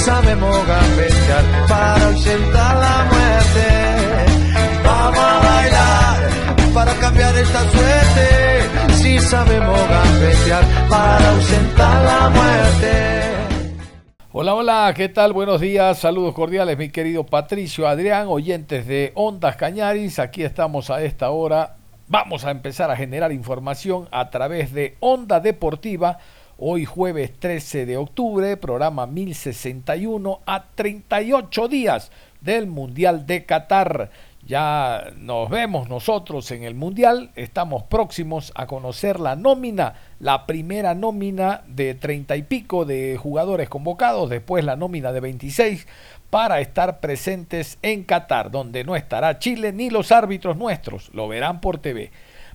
Sabemos gambetear para ausentar la muerte. Vamos a bailar para cambiar esta suerte. Si sabemos gambetear para ausentar la muerte. Hola, hola, ¿qué tal? Buenos días, saludos cordiales, mi querido Patricio Adrián, oyentes de Ondas Cañaris. Aquí estamos a esta hora. Vamos a empezar a generar información a través de Onda Deportiva Hoy jueves 13 de octubre, programa 1061 a 38 días del Mundial de Qatar. Ya nos vemos nosotros en el Mundial, estamos próximos a conocer la nómina, la primera nómina de 30 y pico de jugadores convocados, después la nómina de 26 para estar presentes en Qatar, donde no estará Chile ni los árbitros nuestros, lo verán por TV.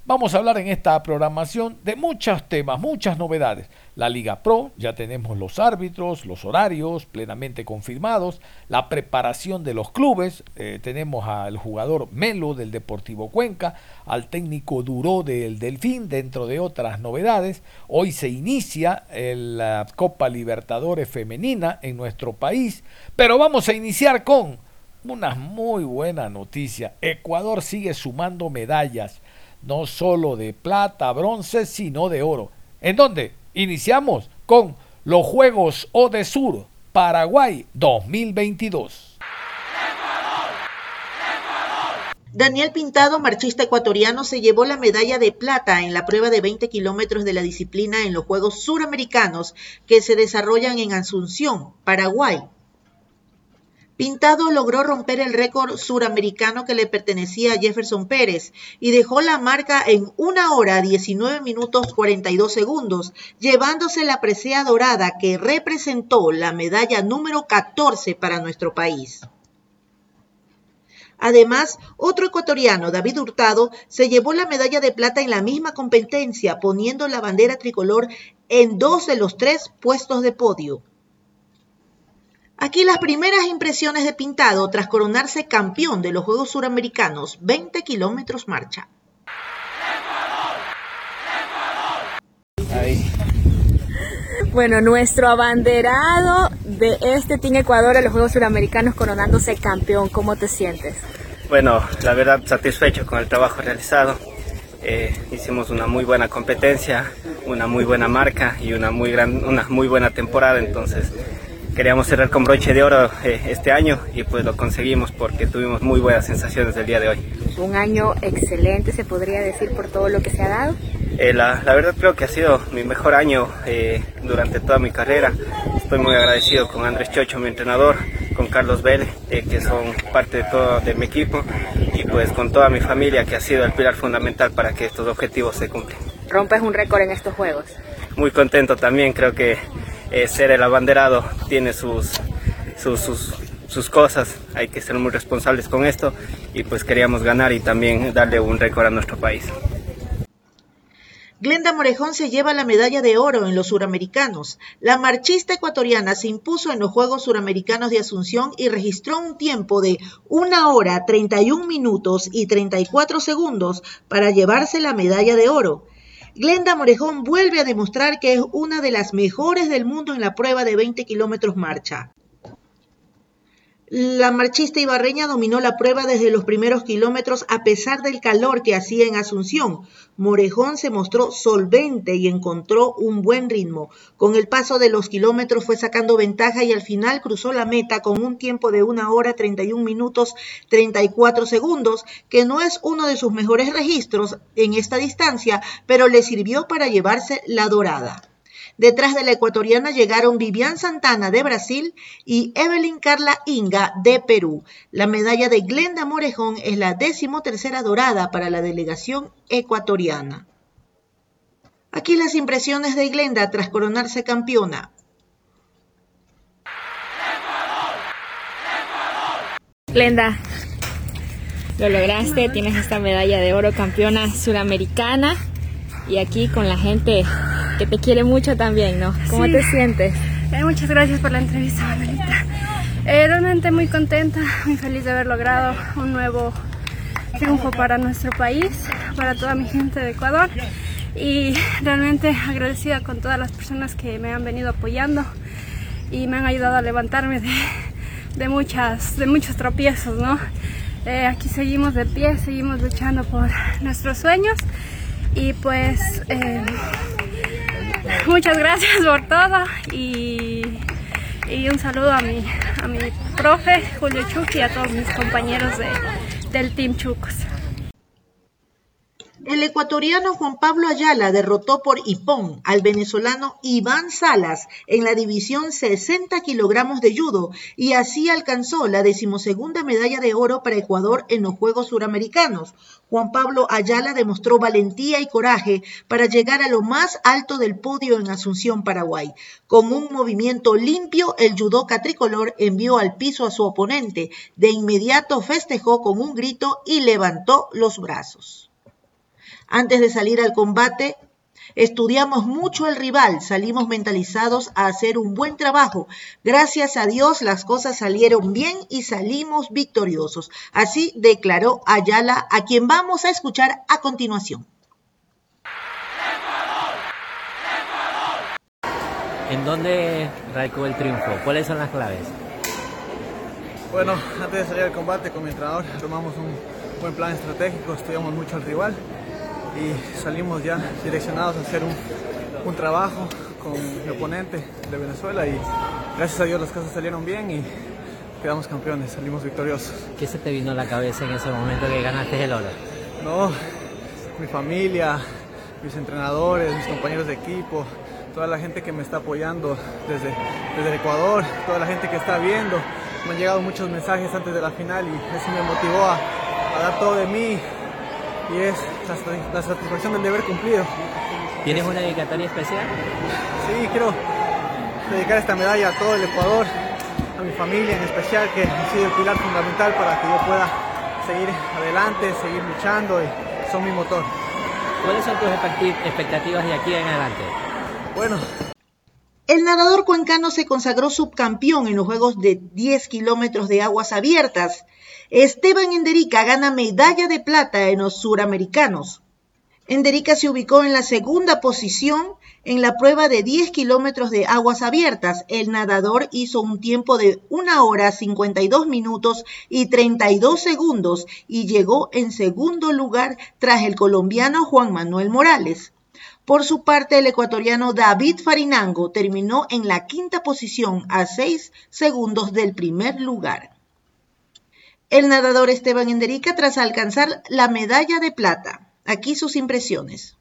Vamos a hablar en esta programación de muchos temas, muchas novedades. La Liga Pro, ya tenemos los árbitros, los horarios plenamente confirmados, la preparación de los clubes, eh, tenemos al jugador Melo del Deportivo Cuenca, al técnico Duró del Delfín, dentro de otras novedades. Hoy se inicia la Copa Libertadores Femenina en nuestro país, pero vamos a iniciar con una muy buena noticia. Ecuador sigue sumando medallas no solo de plata, bronce, sino de oro. ¿En dónde? Iniciamos con los Juegos Sur Paraguay 2022. Daniel Pintado, marchista ecuatoriano, se llevó la medalla de plata en la prueba de 20 kilómetros de la disciplina en los Juegos Suramericanos que se desarrollan en Asunción, Paraguay, Pintado logró romper el récord suramericano que le pertenecía a Jefferson Pérez y dejó la marca en una hora 19 minutos 42 segundos, llevándose la presea dorada que representó la medalla número 14 para nuestro país. Además, otro ecuatoriano, David Hurtado, se llevó la medalla de plata en la misma competencia, poniendo la bandera tricolor en dos de los tres puestos de podio. Aquí las primeras impresiones de Pintado tras coronarse campeón de los Juegos Suramericanos, 20 kilómetros marcha. Bueno, nuestro abanderado de este Team Ecuador en los Juegos Suramericanos coronándose campeón, ¿cómo te sientes? Bueno, la verdad satisfecho con el trabajo realizado. Eh, hicimos una muy buena competencia, una muy buena marca y una muy, gran, una muy buena temporada, entonces queríamos cerrar con broche de oro eh, este año y pues lo conseguimos porque tuvimos muy buenas sensaciones el día de hoy. Un año excelente, se podría decir, por todo lo que se ha dado. Eh, la, verdad creo que ha sido mi mejor año eh, durante toda mi carrera. Estoy muy agradecido con Andrés Chocho, mi entrenador, con Carlos Vélez, que son parte de todo de mi equipo, y pues con toda mi familia, que ha sido el pilar fundamental para que estos objetivos se cumplan. Rompes un récord en estos Juegos. Muy contento también, creo que eh, ser el abanderado tiene sus, sus, sus, cosas, hay que ser muy responsables con esto y pues queríamos ganar y también darle un récord a nuestro país. Glenda Morejón se lleva la medalla de oro en los suramericanos. La marchista ecuatoriana se impuso en los Juegos Suramericanos de Asunción y registró un tiempo de 1 hora 31 minutos y 34 segundos para llevarse la medalla de oro. Glenda Morejón vuelve a demostrar que es una de las mejores del mundo en la prueba de 20 kilómetros marcha. La marchista ibarreña dominó la prueba desde los primeros kilómetros a pesar del calor que hacía en Asunción. Morejón se mostró solvente y encontró un buen ritmo. Con el paso de los kilómetros fue sacando ventaja y al final cruzó la meta con un tiempo de una hora 31 minutos 34 segundos, que no es uno de sus mejores registros en esta distancia, pero le sirvió para llevarse la dorada. Detrás de la ecuatoriana llegaron Vivian Santana de Brasil y Evelyn Carla Inga de Perú. La medalla de Glenda Morejón es la decimotercera dorada para la delegación ecuatoriana. Aquí las impresiones de Glenda tras coronarse campeona. Glenda, lo lograste, tienes esta medalla de oro campeona suramericana y aquí con la gente que te quiere mucho también, ¿no? ¿Cómo te sientes? Eh, muchas gracias por la entrevista, Manuelita. Eh, realmente muy contenta, muy feliz de haber logrado un nuevo triunfo para nuestro país, para toda mi gente de Ecuador y realmente agradecida con todas las personas que me han venido apoyando y me han ayudado a levantarme de, de muchas, de muchos tropiezos, ¿no? Eh, aquí seguimos de pie, seguimos luchando por nuestros sueños y pues eh, muchas gracias por todo y, un saludo a mi, a mi profe Julio Chuc y a todos mis compañeros de, del Team Chucos. El ecuatoriano Juan Pablo Ayala derrotó por hipón al venezolano Iván Salas en la división 60 kilogramos de judo y así alcanzó la decimosegunda medalla de oro para Ecuador en los Juegos Suramericanos. Juan Pablo Ayala demostró valentía y coraje para llegar a lo más alto del podio en Asunción, Paraguay. Con un movimiento limpio, el judoka tricolor envió al piso a su oponente. De inmediato festejó con un grito y levantó los brazos. Antes de salir al combate, estudiamos mucho al rival, salimos mentalizados a hacer un buen trabajo. Gracias a Dios las cosas salieron bien y salimos victoriosos. Así declaró Ayala, a quien vamos a escuchar a continuación. ¿En dónde radicó el triunfo? ¿Cuáles son las claves? Bueno, antes de salir al combate con mi entrenador tomamos un buen plan estratégico, estudiamos mucho al rival y salimos ya direccionados a hacer un, un trabajo con mi oponente de Venezuela y gracias a Dios las cosas salieron bien y quedamos campeones, salimos victoriosos. ¿Qué se te vino a la cabeza en ese momento que ganaste el oro? No, mi familia, mis entrenadores, mis compañeros de equipo, toda la gente que me está apoyando desde, desde el Ecuador, toda la gente que está viendo. Me han llegado muchos mensajes antes de la final y eso me motivó a, a dar todo de mí y es la, satisfacción del deber cumplido. ¿Tienes una dedicatoria especial? Sí, quiero dedicar esta medalla a todo el Ecuador, a mi familia en especial, que ha sido el pilar fundamental para que yo pueda seguir adelante, seguir luchando y son mi motor. ¿Cuáles son tus expectativas de aquí en adelante? Bueno, el nadador cuencano se consagró subcampeón en los Juegos de 10 kilómetros de aguas abiertas. Esteban Enderica gana medalla de plata en los Suramericanos. Enderica se ubicó en la segunda posición en la prueba de 10 kilómetros de aguas abiertas. El nadador hizo un tiempo de 1 hora 52 minutos y 32 segundos y llegó en segundo lugar tras el colombiano Juan Manuel Morales. Por su parte, el ecuatoriano David Farinango terminó en la quinta posición a 6 segundos del primer lugar. El nadador Esteban Enderica tras alcanzar la medalla de plata. Aquí sus impresiones.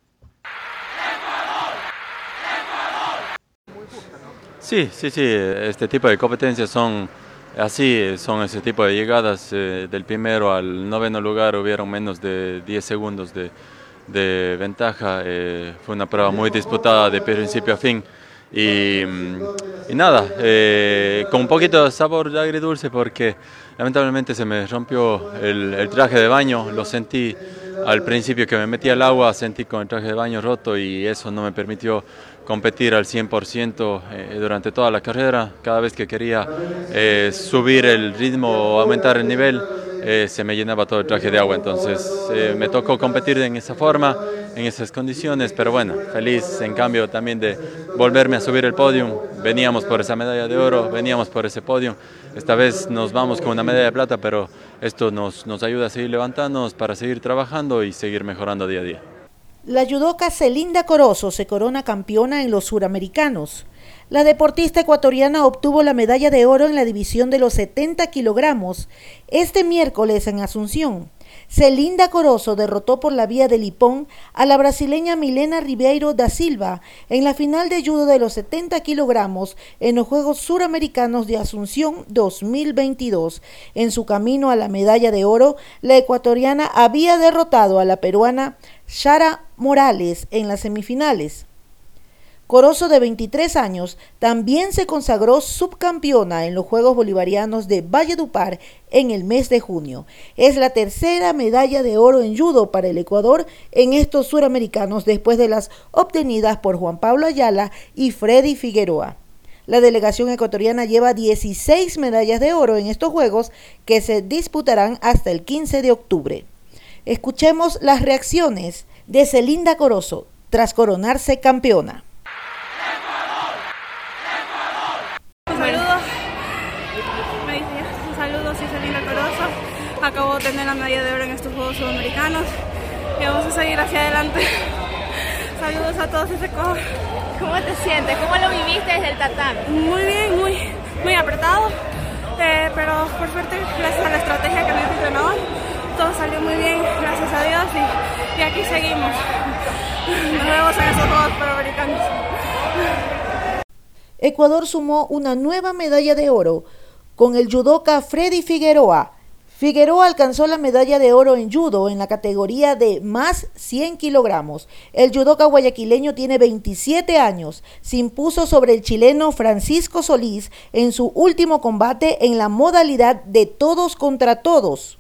Sí, sí, sí, este tipo de competencias son así, son ese tipo de llegadas eh, del primero al noveno lugar, hubieron menos de 10 segundos de, ventaja. Eh, fue una prueba muy disputada de principio a fin. Y, y nada, eh, con un poquito de sabor de agridulce porque lamentablemente se me rompió el, traje de baño, lo sentí al principio que me metí al agua, sentí con el traje de baño roto y eso no me permitió competir al 100% eh, durante toda la carrera. Cada vez que quería eh, subir el ritmo o aumentar el nivel, eh, se me llenaba todo el traje de agua. Entonces eh, me tocó competir en esa forma, en esas condiciones, pero bueno, feliz en cambio también de volverme a subir el podio. Veníamos por esa medalla de oro, veníamos por ese podio. Esta vez nos vamos con una medalla de plata, pero esto nos, nos ayuda a seguir levantándonos para seguir trabajando y seguir mejorando día a día. La judoka Celinda Corozo se corona campeona en los Suramericanos. La deportista ecuatoriana obtuvo la medalla de oro en la división de los 70 kilogramos este miércoles en Asunción. Celinda Corozo derrotó por la vía de Lipón a la brasileña Milena Ribeiro da Silva en la final de judo de los 70 kilogramos en los Juegos Suramericanos de Asunción 2022. En su camino a la medalla de oro, la ecuatoriana había derrotado a la peruana Shara Morales en las semifinales. Corozo, de 23 años, también se consagró subcampeona en los Juegos Bolivarianos de Valledupar en el mes de junio. Es la tercera medalla de oro en judo para el Ecuador en estos suramericanos después de las obtenidas por Juan Pablo Ayala y Freddy Figueroa. La delegación ecuatoriana lleva 16 medallas de oro en estos Juegos que se disputarán hasta el 15 de octubre. Escuchemos las reacciones de Celinda Corozo tras coronarse campeona. Acabo de tener la medalla de oro en estos Juegos Sudamericanos y vamos a seguir hacia adelante. Saludos a todos ese cojo. ¿Cómo te sientes? ¿Cómo lo viviste desde el tatami? Muy bien, muy, muy apretado, eh, pero por suerte, gracias a la estrategia que me entrenado, todo salió muy bien, gracias a Dios, y, y aquí seguimos. Nos vemos en esos Juegos Panamericanos. Ecuador sumó una nueva medalla de oro con el judoka Freddy Figueroa Figueroa alcanzó la medalla de oro en judo en la categoría de más 100 kilogramos. El judoka guayaquileño tiene 27 años. Se impuso sobre el chileno Francisco Solís en su último combate en la modalidad de todos contra todos.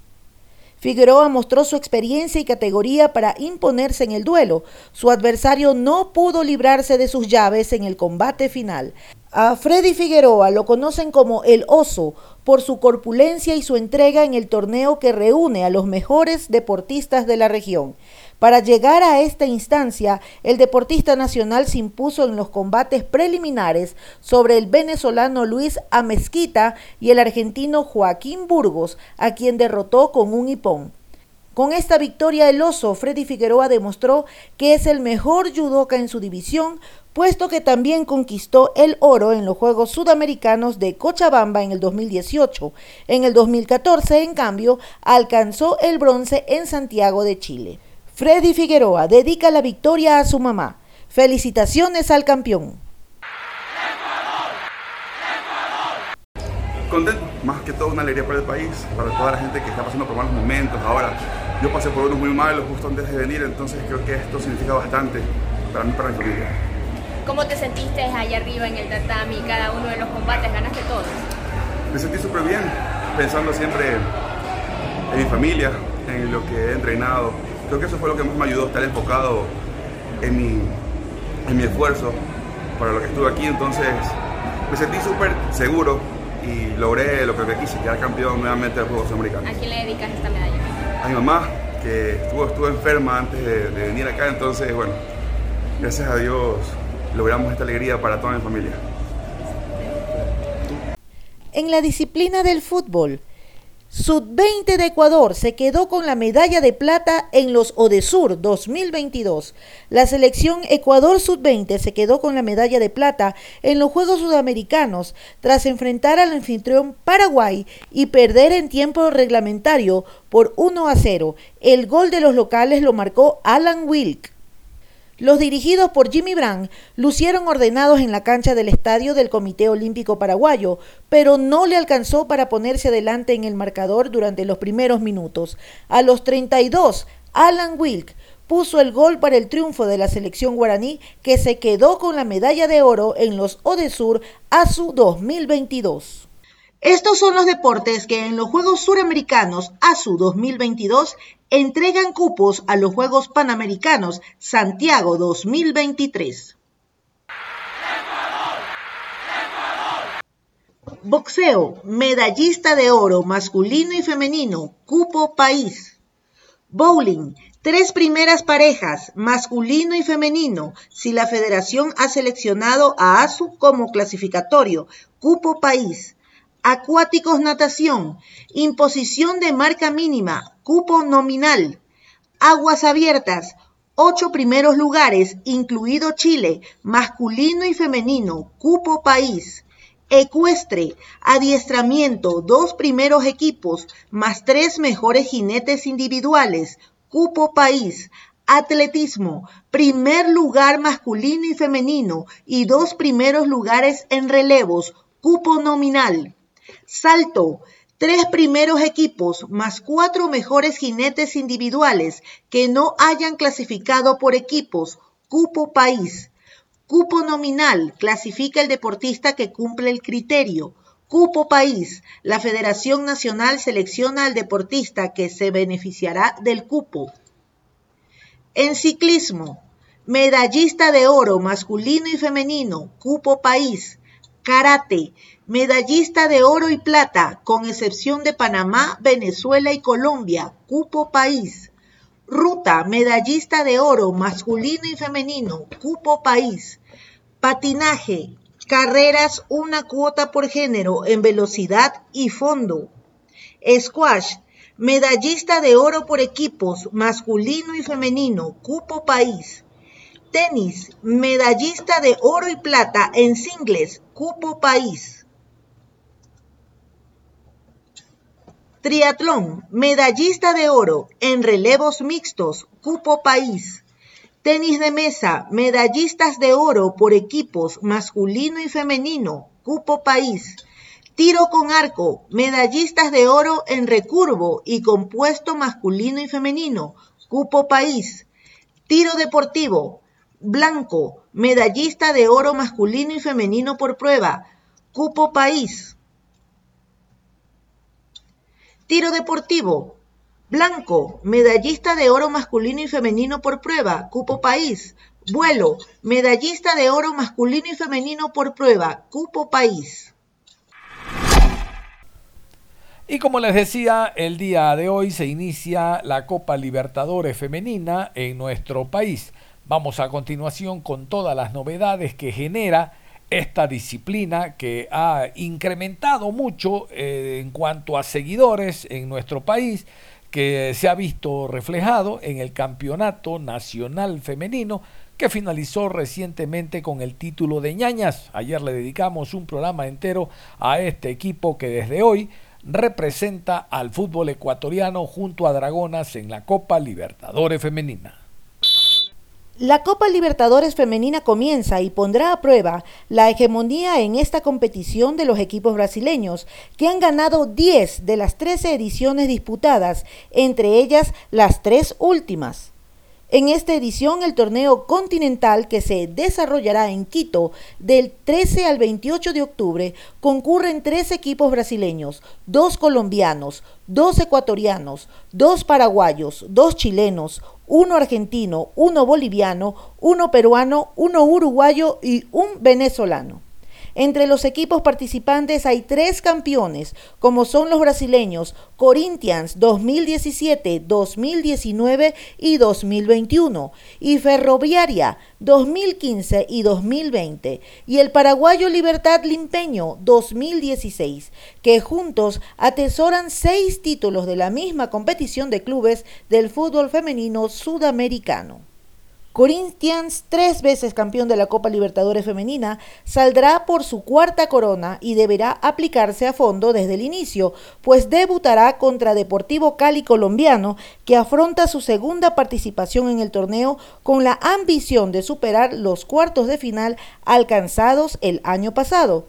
Figueroa mostró su experiencia y categoría para imponerse en el duelo. Su adversario no pudo librarse de sus llaves en el combate final. A Freddy Figueroa lo conocen como el oso por su corpulencia y su entrega en el torneo que reúne a los mejores deportistas de la región. Para llegar a esta instancia, el deportista nacional se impuso en los combates preliminares sobre el venezolano Luis Amezquita y el argentino Joaquín Burgos, a quien derrotó con un hipón. Con esta victoria el oso, Freddy Figueroa demostró que es el mejor judoka en su división, puesto que también conquistó el oro en los Juegos Sudamericanos de Cochabamba en el 2018. En el 2014, en cambio, alcanzó el bronce en Santiago de Chile. Freddy Figueroa dedica la victoria a su mamá. Felicitaciones al campeón. Contento, más que todo una alegría para el país, para toda la gente que está pasando por malos momentos. Ahora, yo pasé por unos muy malos justo antes de venir, entonces creo que esto significa bastante para mí para mi familia. ¿Cómo te sentiste allá arriba en el tatami, cada uno de los combates? ¿Ganaste todos? Me sentí súper bien, pensando siempre en mi familia, en lo que he entrenado. Creo que eso fue lo que más me ayudó a estar enfocado en mi, en mi esfuerzo para lo que estuve aquí. Entonces me sentí súper seguro y logré lo que me quise, quedar campeón nuevamente del Juegos Americanos. ¿A quién le dedicas esta medalla? A mi mamá, que estuvo, estuvo enferma antes de, de venir acá, entonces bueno, gracias a Dios logramos esta alegría para toda mi familia. En la disciplina del fútbol, Sub-20 de Ecuador se quedó con la medalla de plata en los Odesur 2022. La selección Ecuador Sub-20 se quedó con la medalla de plata en los Juegos Sudamericanos tras enfrentar al anfitrión Paraguay y perder en tiempo reglamentario por 1 a 0. El gol de los locales lo marcó Alan Wilk. Los dirigidos por Jimmy Brand lucieron ordenados en la cancha del estadio del Comité Olímpico Paraguayo, pero no le alcanzó para ponerse adelante en el marcador durante los primeros minutos. A los 32, Alan Wilk puso el gol para el triunfo de la selección guaraní que se quedó con la medalla de oro en los Odesur ASU 2022. Estos son los deportes que en los Juegos Suramericanos ASU 2022 entregan cupos a los Juegos Panamericanos Santiago 2023. Boxeo, medallista de oro masculino y femenino, cupo país. Bowling, tres primeras parejas, masculino y femenino, si la federación ha seleccionado a ASU como clasificatorio, cupo país. Acuáticos Natación, imposición de marca mínima, cupo nominal. Aguas abiertas, ocho primeros lugares, incluido Chile, masculino y femenino, cupo país. Ecuestre, adiestramiento, dos primeros equipos, más tres mejores jinetes individuales, cupo país, atletismo, primer lugar masculino y femenino y dos primeros lugares en relevos, cupo nominal. Salto, tres primeros equipos más cuatro mejores jinetes individuales que no hayan clasificado por equipos, cupo país. Cupo nominal, clasifica el deportista que cumple el criterio. Cupo país, la Federación Nacional selecciona al deportista que se beneficiará del cupo. En ciclismo, medallista de oro masculino y femenino, cupo país. Karate, medallista de oro y plata, con excepción de Panamá, Venezuela y Colombia, cupo país. Ruta, medallista de oro masculino y femenino, cupo país. Patinaje, carreras una cuota por género en velocidad y fondo. Squash, medallista de oro por equipos masculino y femenino, cupo país. Tenis, medallista de oro y plata en singles, cupo país. Triatlón, medallista de oro en relevos mixtos, cupo país. Tenis de mesa, medallistas de oro por equipos masculino y femenino, cupo país. Tiro con arco, medallistas de oro en recurvo y compuesto masculino y femenino, cupo país. Tiro deportivo, blanco, medallista de oro masculino y femenino por prueba, cupo país. Tiro deportivo, blanco, medallista de oro masculino y femenino por prueba, cupo país. Vuelo, medallista de oro masculino y femenino por prueba, cupo país. Y como les decía, el día de hoy se inicia la Copa Libertadores Femenina en nuestro país. Vamos a continuación con todas las novedades que genera esta disciplina que ha incrementado mucho eh, en cuanto a seguidores en nuestro país, que se ha visto reflejado en el Campeonato Nacional Femenino que finalizó recientemente con el título de ñañas. Ayer le dedicamos un programa entero a este equipo que desde hoy representa al fútbol ecuatoriano junto a Dragonas en la Copa Libertadores Femenina. La Copa Libertadores Femenina comienza y pondrá a prueba la hegemonía en esta competición de los equipos brasileños, que han ganado 10 de las 13 ediciones disputadas, entre ellas las tres últimas. En esta edición, el torneo continental que se desarrollará en Quito del 13 al 28 de octubre, concurren tres equipos brasileños, dos colombianos, dos ecuatorianos, dos paraguayos, dos chilenos, uno argentino, uno boliviano, uno peruano, uno uruguayo y un venezolano. Entre los equipos participantes hay tres campeones, como son los brasileños Corinthians 2017, 2019 y 2021, y Ferroviaria 2015 y 2020, y el paraguayo Libertad Limpeño 2016, que juntos atesoran seis títulos de la misma competición de clubes del fútbol femenino sudamericano. Corinthians, tres veces campeón de la Copa Libertadores Femenina, saldrá por su cuarta corona y deberá aplicarse a fondo desde el inicio, pues debutará contra Deportivo Cali colombiano, que afronta su segunda participación en el torneo con la ambición de superar los cuartos de final alcanzados el año pasado.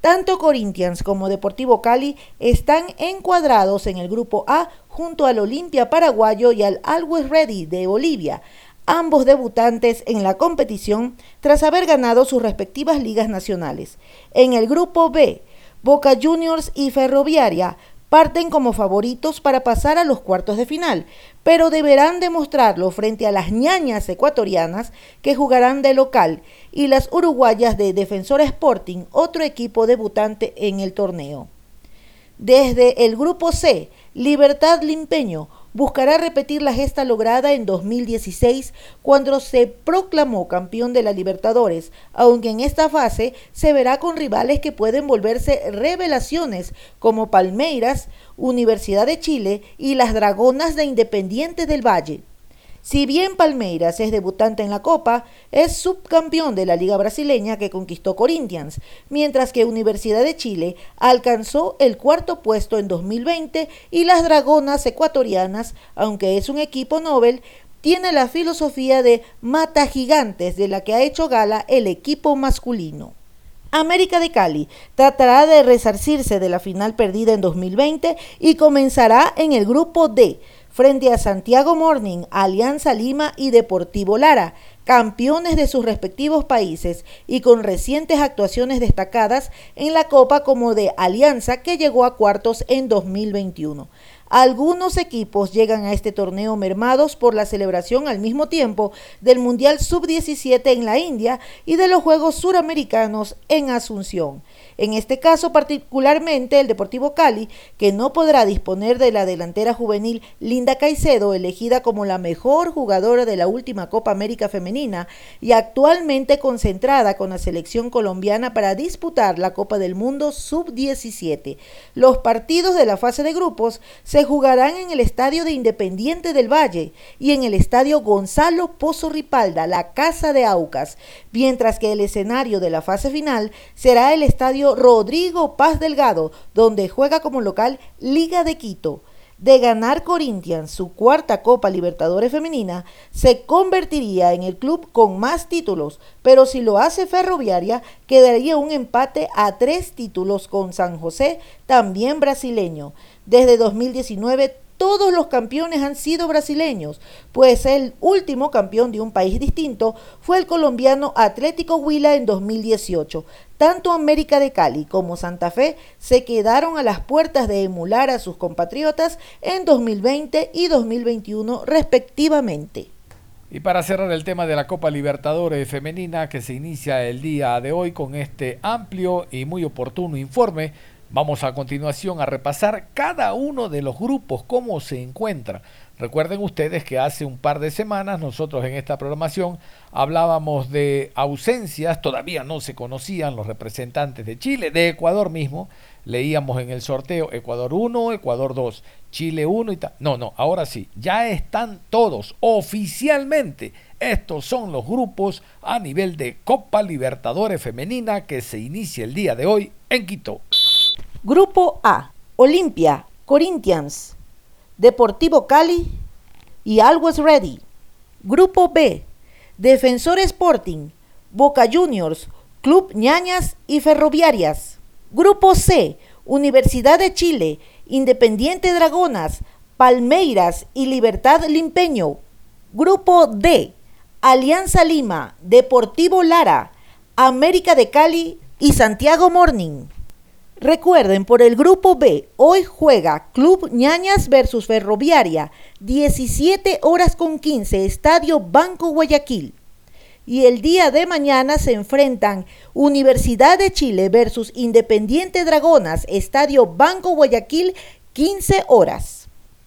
Tanto Corinthians como Deportivo Cali están encuadrados en el grupo A junto al Olimpia paraguayo y al Always Ready de Bolivia ambos debutantes en la competición tras haber ganado sus respectivas ligas nacionales. En el grupo B, Boca Juniors y Ferroviaria parten como favoritos para pasar a los cuartos de final, pero deberán demostrarlo frente a las ñañas ecuatorianas que jugarán de local y las uruguayas de Defensor Sporting, otro equipo debutante en el torneo. Desde el grupo C, Libertad Limpeño buscará repetir la gesta lograda en 2016 cuando se proclamó campeón de la Libertadores, aunque en esta fase se verá con rivales que pueden volverse revelaciones como Palmeiras, Universidad de Chile y las Dragonas de Independiente del Valle. Si bien Palmeiras es debutante en la Copa, es subcampeón de la Liga Brasileña que conquistó Corinthians, mientras que Universidad de Chile alcanzó el cuarto puesto en 2020 y las Dragonas ecuatorianas, aunque es un equipo Nobel, tiene la filosofía de mata gigantes de la que ha hecho gala el equipo masculino. América de Cali tratará de resarcirse de la final perdida en 2020 y comenzará en el grupo D frente a Santiago Morning, Alianza Lima y Deportivo Lara, campeones de sus respectivos países y con recientes actuaciones destacadas en la Copa como de Alianza que llegó a cuartos en 2021. Algunos equipos llegan a este torneo mermados por la celebración al mismo tiempo del Mundial Sub-17 en la India y de los Juegos Suramericanos en Asunción. En este caso particularmente el Deportivo Cali, que no podrá disponer de la delantera juvenil Linda Caicedo, elegida como la mejor jugadora de la última Copa América Femenina y actualmente concentrada con la selección colombiana para disputar la Copa del Mundo Sub-17. Los partidos de la fase de grupos se jugarán en el Estadio de Independiente del Valle y en el Estadio Gonzalo Pozo Ripalda, la Casa de Aucas, mientras que el escenario de la fase final será el Estadio Rodrigo Paz Delgado, donde juega como local Liga de Quito. De ganar Corinthians su cuarta Copa Libertadores Femenina, se convertiría en el club con más títulos, pero si lo hace Ferroviaria, quedaría un empate a tres títulos con San José, también brasileño. Desde 2019 todos los campeones han sido brasileños, pues el último campeón de un país distinto fue el colombiano Atlético Huila en 2018. Tanto América de Cali como Santa Fe se quedaron a las puertas de emular a sus compatriotas en 2020 y 2021 respectivamente. Y para cerrar el tema de la Copa Libertadores Femenina que se inicia el día de hoy con este amplio y muy oportuno informe, Vamos a continuación a repasar cada uno de los grupos, cómo se encuentra. Recuerden ustedes que hace un par de semanas nosotros en esta programación hablábamos de ausencias, todavía no se conocían los representantes de Chile, de Ecuador mismo, leíamos en el sorteo Ecuador 1, Ecuador 2, Chile 1 y tal. No, no, ahora sí, ya están todos oficialmente. Estos son los grupos a nivel de Copa Libertadores Femenina que se inicia el día de hoy en Quito. Grupo A, Olimpia, Corinthians, Deportivo Cali y Always Ready. Grupo B, Defensor Sporting, Boca Juniors, Club Ñañas y Ferroviarias. Grupo C, Universidad de Chile, Independiente Dragonas, Palmeiras y Libertad Limpeño. Grupo D, Alianza Lima, Deportivo Lara, América de Cali y Santiago Morning. Recuerden, por el grupo B, hoy juega Club Ñañas versus Ferroviaria, 17 horas con 15, Estadio Banco Guayaquil. Y el día de mañana se enfrentan Universidad de Chile versus Independiente Dragonas, Estadio Banco Guayaquil, 15 horas.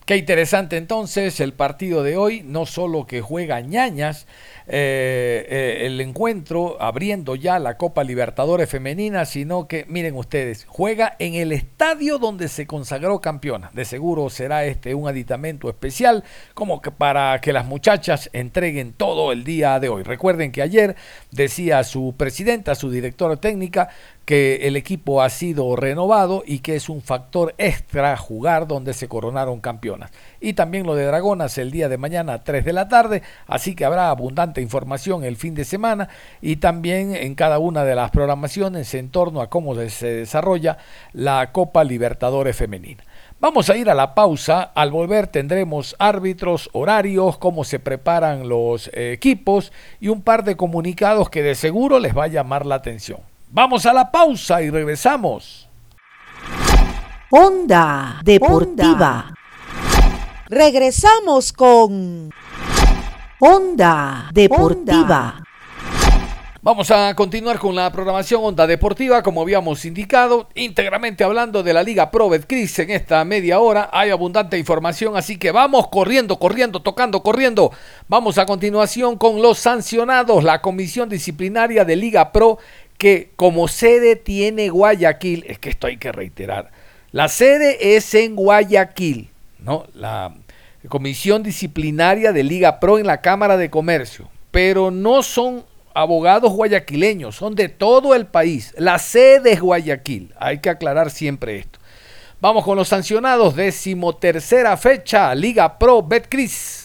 Qué interesante entonces el partido de hoy, no solo que juega Ñañas, eh, eh, el encuentro abriendo ya la Copa Libertadores Femenina, sino que, miren ustedes, juega en el estadio donde se consagró campeona. De seguro será este un aditamento especial, como que para que las muchachas entreguen todo el día de hoy. Recuerden que ayer decía su presidenta, su directora técnica, que el equipo ha sido renovado y que es un factor extra jugar donde se coronaron campeonas. Y también lo de Dragonas el día de mañana a 3 de la tarde, así que habrá abundante información el fin de semana y también en cada una de las programaciones en torno a cómo se desarrolla la Copa Libertadores Femenina. Vamos a ir a la pausa. Al volver tendremos árbitros, horarios, cómo se preparan los eh, equipos y un par de comunicados que de seguro les va a llamar la atención. Vamos a la pausa y regresamos. Onda Deportiva. Regresamos con Onda Deportiva. Vamos a continuar con la programación Onda Deportiva, como habíamos indicado, íntegramente hablando de la Liga Pro Betcris en esta media hora. Hay abundante información, así que vamos corriendo, corriendo, tocando, corriendo. Vamos a continuación con los sancionados. La Comisión Disciplinaria de Liga Pro que como sede tiene Guayaquil, es que esto hay que reiterar, la sede es en Guayaquil, ¿no? La, comisión disciplinaria de Liga Pro en la Cámara de Comercio, pero no son abogados guayaquileños, son de todo el país. La sede es Guayaquil, hay que aclarar siempre esto. Vamos con los sancionados, decimotercera fecha, Liga Pro Betcris.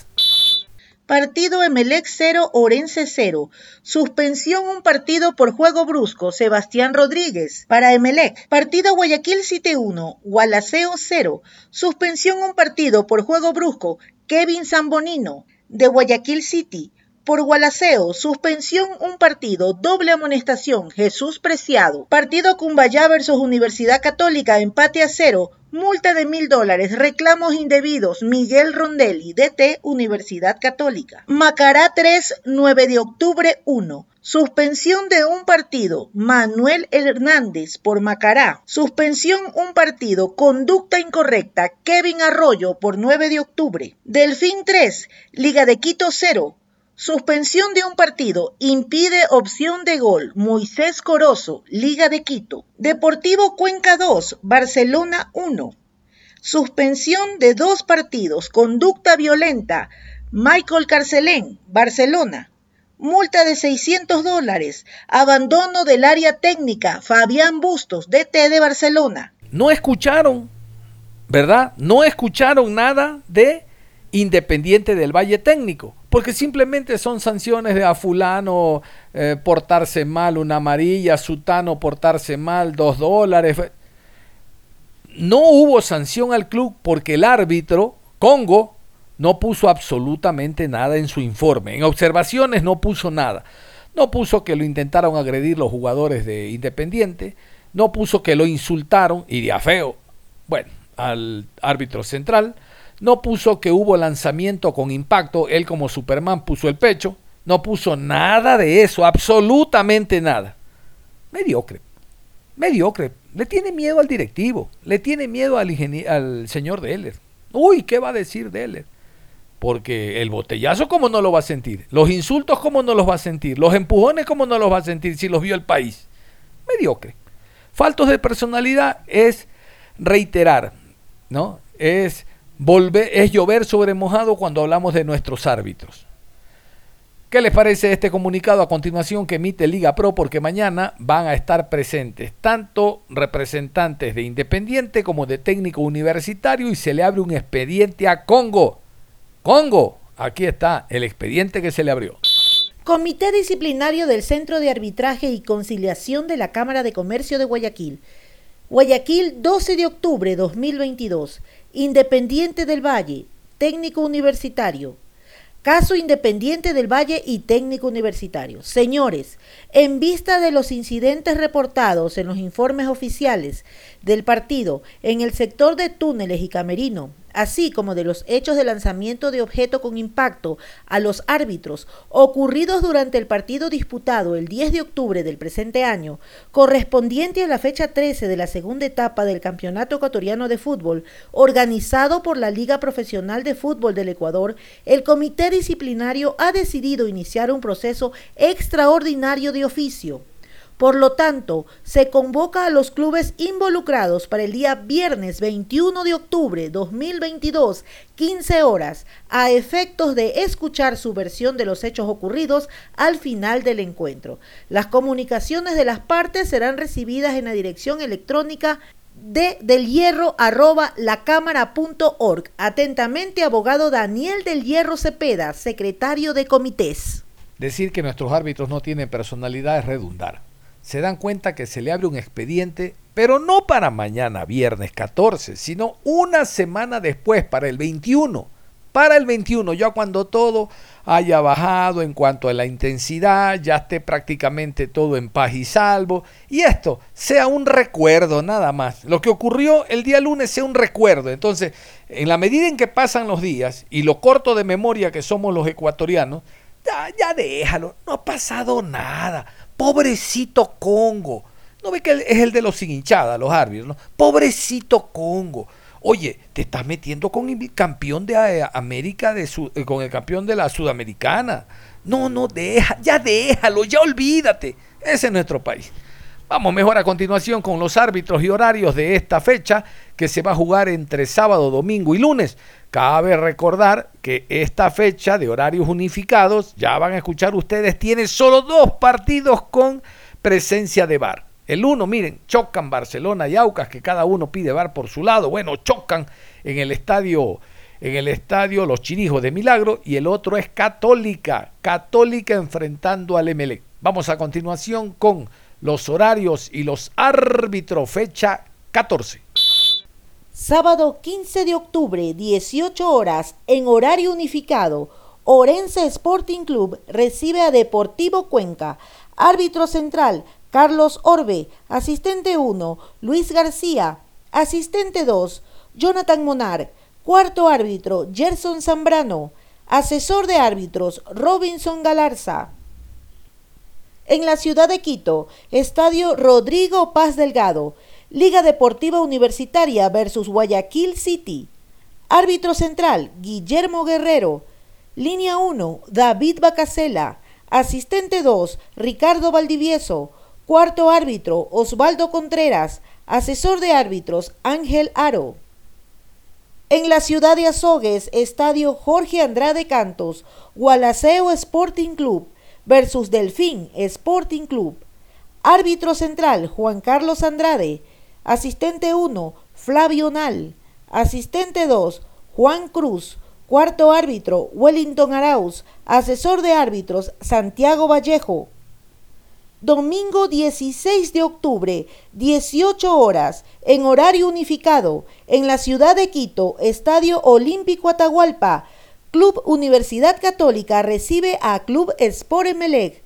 Partido Emelec 0, Orense 0. Suspensión un partido por juego brusco, Sebastián Rodríguez. Para Emelec. Partido Guayaquil City 1, Gualaceo 0. Suspensión un partido por juego brusco, Kevin Zambonino. De Guayaquil City. Por Gualaceo, suspensión un partido, doble amonestación, Jesús Preciado. Partido Cumbayá versus Universidad Católica, empate a cero, Multa de mil dólares, reclamos indebidos, Miguel Rondelli, DT, Universidad Católica. Macará 3, 9 de octubre 1. Suspensión de un partido, Manuel Hernández por Macará. Suspensión un partido, conducta incorrecta, Kevin Arroyo por 9 de octubre. Delfín 3, Liga de Quito 0. Suspensión de un partido impide opción de gol. Moisés Corozo, Liga de Quito. Deportivo Cuenca 2, Barcelona 1. Suspensión de dos partidos. Conducta violenta. Michael Carcelén, Barcelona. Multa de 600 dólares. Abandono del área técnica. Fabián Bustos, DT de Barcelona. No escucharon, ¿verdad? No escucharon nada de Independiente del Valle Técnico porque simplemente son sanciones de a fulano eh, portarse mal una amarilla, sutano portarse mal dos dólares. No hubo sanción al club porque el árbitro, Congo, no puso absolutamente nada en su informe. En observaciones no puso nada. No puso que lo intentaron agredir los jugadores de Independiente, no puso que lo insultaron, de feo, bueno, al árbitro central, no puso que hubo lanzamiento con impacto, él como Superman puso el pecho, no puso nada de eso, absolutamente nada. Mediocre, mediocre. Le tiene miedo al directivo, le tiene miedo al, señor Deller. Uy, ¿qué va a decir Deller? Porque el botellazo, ¿cómo no lo va a sentir? Los insultos, ¿cómo no los va a sentir? Los empujones, ¿cómo no los va a sentir si los vio el país? Mediocre. Faltos de personalidad es reiterar, ¿no? Es es llover sobre mojado cuando hablamos de nuestros árbitros. ¿Qué les parece este comunicado a continuación que emite Liga Pro? Porque mañana van a estar presentes tanto representantes de Independiente como de técnico universitario y se le abre un expediente a Congo. Congo, aquí está el expediente que se le abrió. Comité Disciplinario del Centro de Arbitraje y Conciliación de la Cámara de Comercio de Guayaquil. Guayaquil, 12 de octubre 2022. Independiente del Valle, técnico universitario. Caso Independiente del Valle y técnico universitario. Señores, en vista de los incidentes reportados en los informes oficiales del partido en el sector de túneles y camerino, así como de los hechos de lanzamiento de objeto con impacto a los árbitros ocurridos durante el partido disputado el 10 de octubre del presente año, correspondiente a la fecha 13 de la segunda etapa del Campeonato Ecuatoriano de Fútbol, organizado por la Liga Profesional de Fútbol del Ecuador, el Comité Disciplinario ha decidido iniciar un proceso extraordinario de oficio por lo tanto, se convoca a los clubes involucrados para el día viernes 21 de octubre 2022, 15 horas, a efectos de escuchar su versión de los hechos ocurridos al final del encuentro. Las comunicaciones de las partes serán recibidas en la dirección electrónica de del hierro. Atentamente, abogado Daniel del Hierro Cepeda, secretario de comités. Decir que nuestros árbitros no tienen personalidad es redundar se dan cuenta que se le abre un expediente, pero no para mañana, viernes 14, sino una semana después, para el 21. Para el 21, ya cuando todo haya bajado en cuanto a la intensidad, ya esté prácticamente todo en paz y salvo, y esto sea un recuerdo nada más. Lo que ocurrió el día lunes sea un recuerdo. Entonces, en la medida en que pasan los días y lo corto de memoria que somos los ecuatorianos, ya, ya déjalo, no ha pasado nada. Pobrecito Congo. ¿No ve que es el de los sin hinchada, los árbitros? ¿no? Pobrecito Congo. Oye, te estás metiendo con el campeón de eh, América, de eh, con el campeón de la Sudamericana. No, no, deja, ya déjalo, ya olvídate. Ese es nuestro país. Vamos mejor a continuación con los árbitros y horarios de esta fecha que se va a jugar entre sábado, domingo y lunes. Cabe recordar que esta fecha de horarios unificados, ya van a escuchar ustedes, tiene solo dos partidos con presencia de bar. El uno, miren, chocan Barcelona y Aucas, que cada uno pide bar por su lado. Bueno, chocan en el estadio, en el estadio Los Chirijos de Milagro, y el otro es Católica, Católica enfrentando al MLE. Vamos a continuación con los horarios y los árbitros, fecha 14. Sábado 15 de octubre, 18 horas, en horario unificado, Orense Sporting Club recibe a Deportivo Cuenca. Árbitro central, Carlos Orbe. Asistente 1, Luis García. Asistente 2, Jonathan Monar. Cuarto árbitro, Gerson Zambrano. Asesor de árbitros, Robinson Galarza. En la ciudad de Quito, Estadio Rodrigo Paz Delgado. Liga Deportiva Universitaria versus Guayaquil City. Árbitro central, Guillermo Guerrero. Línea 1, David Bacasela. Asistente 2, Ricardo Valdivieso. Cuarto árbitro, Osvaldo Contreras. Asesor de árbitros, Ángel Aro. En la ciudad de Azogues, Estadio Jorge Andrade Cantos, Gualaceo Sporting Club versus Delfín Sporting Club. Árbitro central, Juan Carlos Andrade. Asistente 1, Flavio Nal. Asistente 2, Juan Cruz. Cuarto árbitro, Wellington Arauz. Asesor de árbitros, Santiago Vallejo. Domingo 16 de octubre, 18 horas, en horario unificado, en la ciudad de Quito, Estadio Olímpico Atahualpa. Club Universidad Católica recibe a Club Sport Emelec.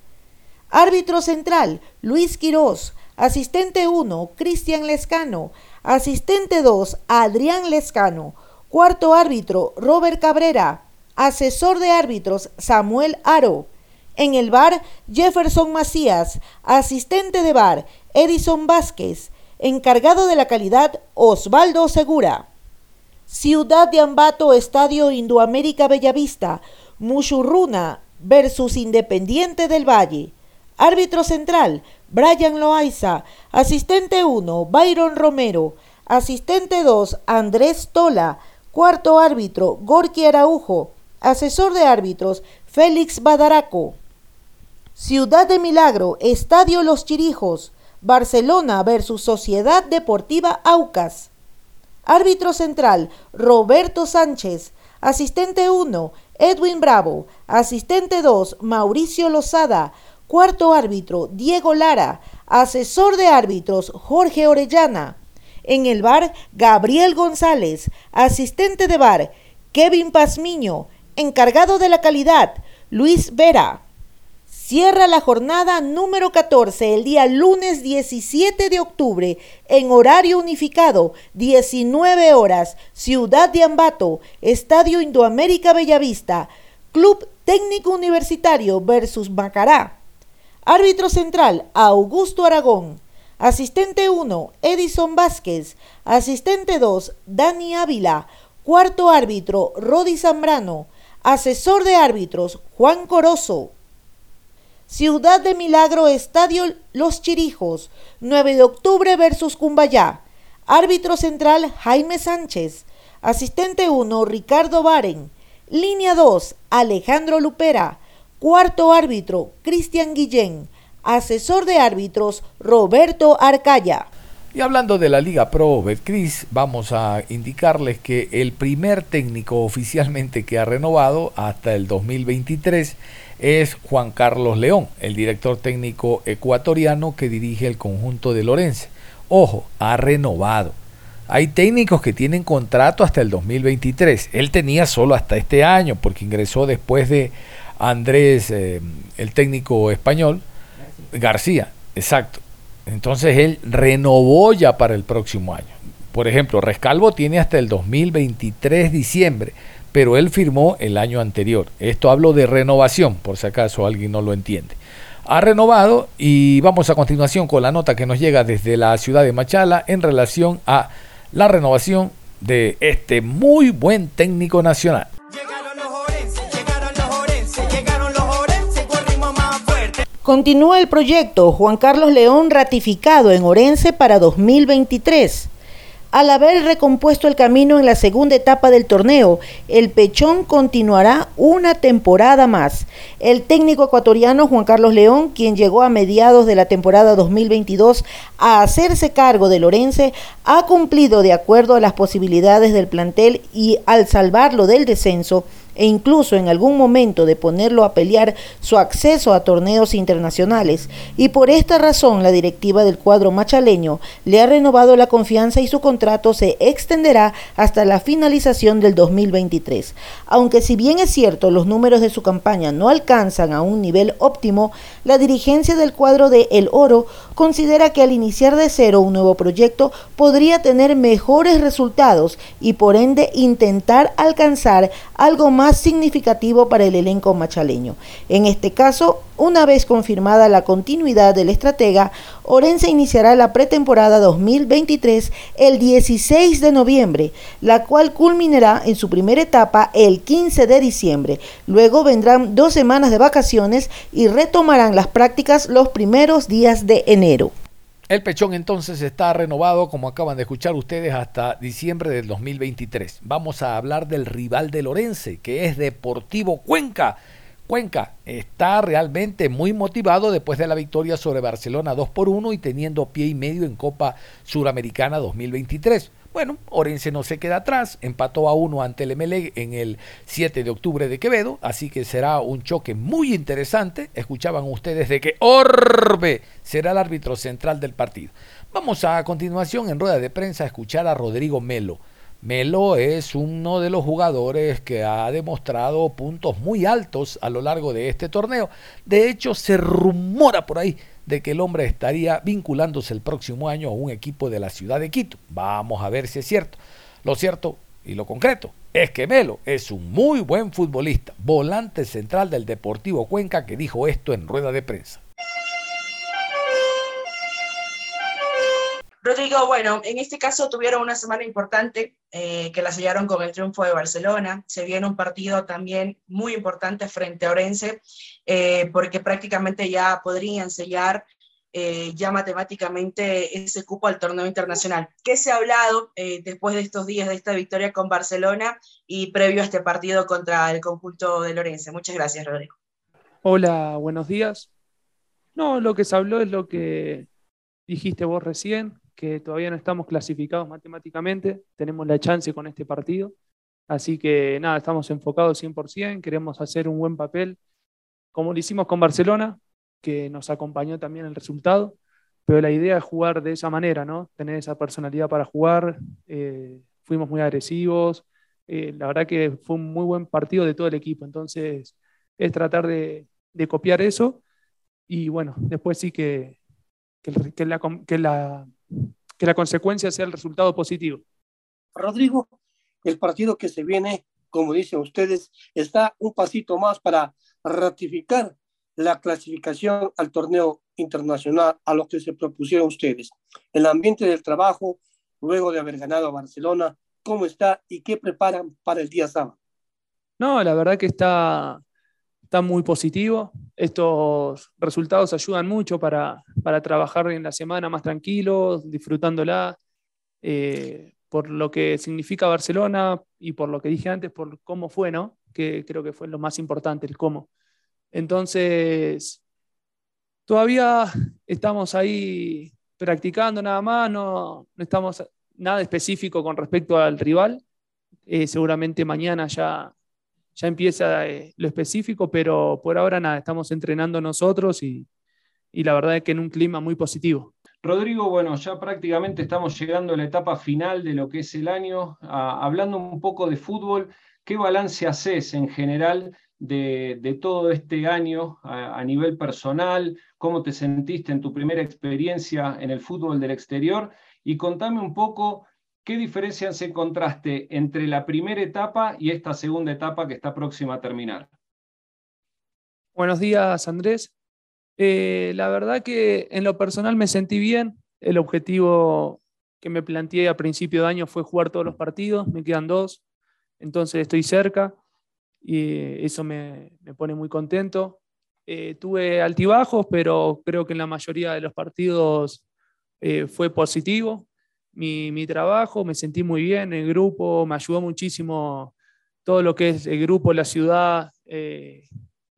Árbitro central, Luis Quirós. Asistente 1, Cristian Lescano. Asistente 2, Adrián Lescano. Cuarto árbitro, Robert Cabrera. Asesor de árbitros, Samuel Aro. En el bar, Jefferson Macías. Asistente de bar, Edison Vázquez. Encargado de la calidad, Osvaldo Segura. Ciudad de Ambato, Estadio Indoamérica Bellavista. Mushurruna versus Independiente del Valle. Árbitro central, Brian Loaiza. Asistente 1, Byron Romero. Asistente 2, Andrés Tola. Cuarto árbitro, Gorky Araujo. Asesor de árbitros, Félix Badaraco. Ciudad de Milagro, Estadio Los Chirijos. Barcelona versus Sociedad Deportiva Aucas. Árbitro central, Roberto Sánchez. Asistente 1, Edwin Bravo. Asistente 2, Mauricio Lozada. Cuarto árbitro, Diego Lara. Asesor de árbitros, Jorge Orellana. En el bar, Gabriel González. Asistente de bar, Kevin Pazmiño. Encargado de la calidad, Luis Vera. Cierra la jornada número 14 el día lunes 17 de octubre en horario unificado, 19 horas, Ciudad de Ambato, Estadio Indoamérica Bellavista, Club Técnico Universitario versus Macará. Árbitro central, Augusto Aragón. Asistente 1, Edison Vázquez. Asistente 2, Dani Ávila. Cuarto árbitro, Rodi Zambrano. Asesor de árbitros, Juan Corozo. Ciudad de Milagro, Estadio Los Chirijos. 9 de octubre versus Cumbayá. Árbitro central, Jaime Sánchez. Asistente 1, Ricardo Baren. Línea 2, Alejandro Lupera. Cuarto árbitro, Cristian Guillén. Asesor de árbitros, Roberto Arcaya. Y hablando de la Liga Pro Betcris, vamos a indicarles que el primer técnico oficialmente que ha renovado hasta el 2023 es Juan Carlos León, el director técnico ecuatoriano que dirige el conjunto de Lorense. Ojo, ha renovado. Hay técnicos que tienen contrato hasta el 2023. Él tenía solo hasta este año porque ingresó después de Andrés, eh, el técnico español, García, exacto. Entonces él renovó ya para el próximo año. Por ejemplo, Rescalvo tiene hasta el 2023 diciembre, pero él firmó el año anterior. Esto hablo de renovación, por si acaso alguien no lo entiende. Ha renovado y vamos a continuación con la nota que nos llega desde la ciudad de Machala en relación a la renovación de este muy buen técnico nacional. Continúa el proyecto Juan Carlos León ratificado en Orense para 2023. Al haber recompuesto el camino en la segunda etapa del torneo, el Pechón continuará una temporada más. El técnico ecuatoriano Juan Carlos León, quien llegó a mediados de la temporada 2022 a hacerse cargo de Lorense, ha cumplido de acuerdo a las posibilidades del plantel y al salvarlo del descenso, e incluso en algún momento de ponerlo a pelear su acceso a torneos internacionales, y por esta razón la directiva del cuadro machaleño le ha renovado la confianza y su contrato se extenderá hasta la finalización del 2023. Aunque si bien es cierto los números de su campaña no alcanzan a un nivel óptimo, la dirigencia del cuadro de El Oro considera que al iniciar de cero un nuevo proyecto podría tener mejores resultados y por ende intentar alcanzar algo más más significativo para el elenco machaleño. En este caso, una vez confirmada la continuidad del estratega, Orense iniciará la pretemporada 2023 el 16 de noviembre, la cual culminará en su primera etapa el 15 de diciembre. Luego vendrán dos semanas de vacaciones y retomarán las prácticas los primeros días de enero. El pechón entonces está renovado, como acaban de escuchar ustedes, hasta diciembre del 2023. Vamos a hablar del rival de Lorense, que es Deportivo Cuenca. Cuenca está realmente muy motivado después de la victoria sobre Barcelona 2 por 1 y teniendo pie y medio en Copa Suramericana 2023. Bueno, Orense no se queda atrás, empató a uno ante el MLE en el 7 de octubre de Quevedo, así que será un choque muy interesante. Escuchaban ustedes de que Orbe será el árbitro central del partido. Vamos a, continuación en rueda de prensa a escuchar a Rodrigo Melo. Melo es uno de los jugadores que ha demostrado puntos muy altos a lo largo de este torneo. De hecho, se rumora por ahí de que el hombre estaría vinculándose el próximo año a un equipo de la ciudad de Quito. Vamos a ver si es cierto. Lo cierto y lo concreto es que Melo es un muy buen futbolista, volante central del Deportivo Cuenca que dijo esto en rueda de prensa. Rodrigo, bueno, en este caso tuvieron una semana importante eh, que la sellaron con el triunfo de Barcelona. Se viene un partido también muy importante frente a Orense, eh, porque prácticamente ya podrían sellar eh, ya matemáticamente ese cupo al torneo internacional. ¿Qué se ha hablado después de estos días de esta victoria con Barcelona y previo a este partido contra el conjunto de Lorense? Muchas gracias, Rodrigo. Hola, buenos días. No, lo que se habló es lo que dijiste vos recién, que todavía no estamos clasificados matemáticamente, tenemos la chance con este partido. Así que nada, estamos enfocados 100%, queremos hacer un buen papel, como lo hicimos con Barcelona, que nos acompañó también el resultado, pero la idea es jugar de esa manera, ¿no? Tener esa personalidad para jugar, eh, fuimos muy agresivos, eh, la verdad que fue un muy buen partido de todo el equipo, entonces es tratar de, copiar eso y bueno, después sí que, que, la, que la que la consecuencia sea el resultado positivo. Rodrigo, el partido que se viene, como dicen ustedes, está un pasito más para ratificar la clasificación al torneo internacional a lo que se propusieron ustedes. El ambiente del trabajo, luego de haber ganado a Barcelona, ¿cómo está y qué preparan para el día sábado? No, la verdad que está, está muy positivo. Estos resultados ayudan mucho para, para trabajar en la semana más tranquilos, disfrutándola, eh, por lo que significa Barcelona y por lo que dije antes, por cómo fue, ¿no? Que creo que fue lo más importante, el cómo. Entonces, todavía estamos ahí practicando nada más, no, no estamos nada específico con respecto al rival. Eh, seguramente mañana ya ya empieza eh, lo específico, pero por ahora nada, estamos entrenando nosotros y, la verdad es que en un clima muy positivo. Rodrigo, bueno, ya prácticamente estamos llegando a la etapa final de lo que es el año. Ah, hablando un poco de fútbol, ¿qué balance haces en general de, todo este año a, a, nivel personal? ¿Cómo te sentiste en tu primera experiencia en el fútbol del exterior? Y contame un poco ¿Qué diferencias encontraste entre la primera etapa y esta segunda etapa que está próxima a terminar? Buenos días, Andrés. Eh, la verdad que en lo personal me sentí bien. El objetivo que me planteé a principio de año fue jugar todos los partidos. Me quedan dos, entonces estoy cerca y eso me, pone muy contento. Eh, tuve altibajos, pero creo que en la mayoría de los partidos eh, fue positivo. Mi, trabajo, me sentí muy bien, el grupo me ayudó muchísimo, todo lo que es el grupo, la ciudad, eh,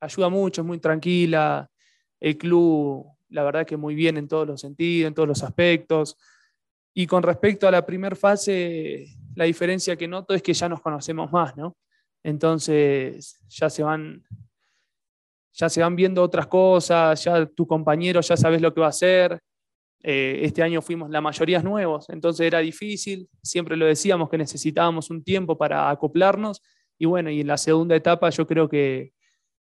ayuda mucho, es muy tranquila, el club, la verdad que muy bien en todos los sentidos, en todos los aspectos. Y con respecto a la primera fase, la diferencia que noto es que ya nos conocemos más, ¿no? Entonces ya se van, ya se van viendo otras cosas, ya tu compañero ya sabes lo que va a hacer. Eh, este año fuimos la mayoría nuevos, entonces era difícil, siempre lo decíamos que necesitábamos un tiempo para acoplarnos y bueno, y en la segunda etapa yo creo que,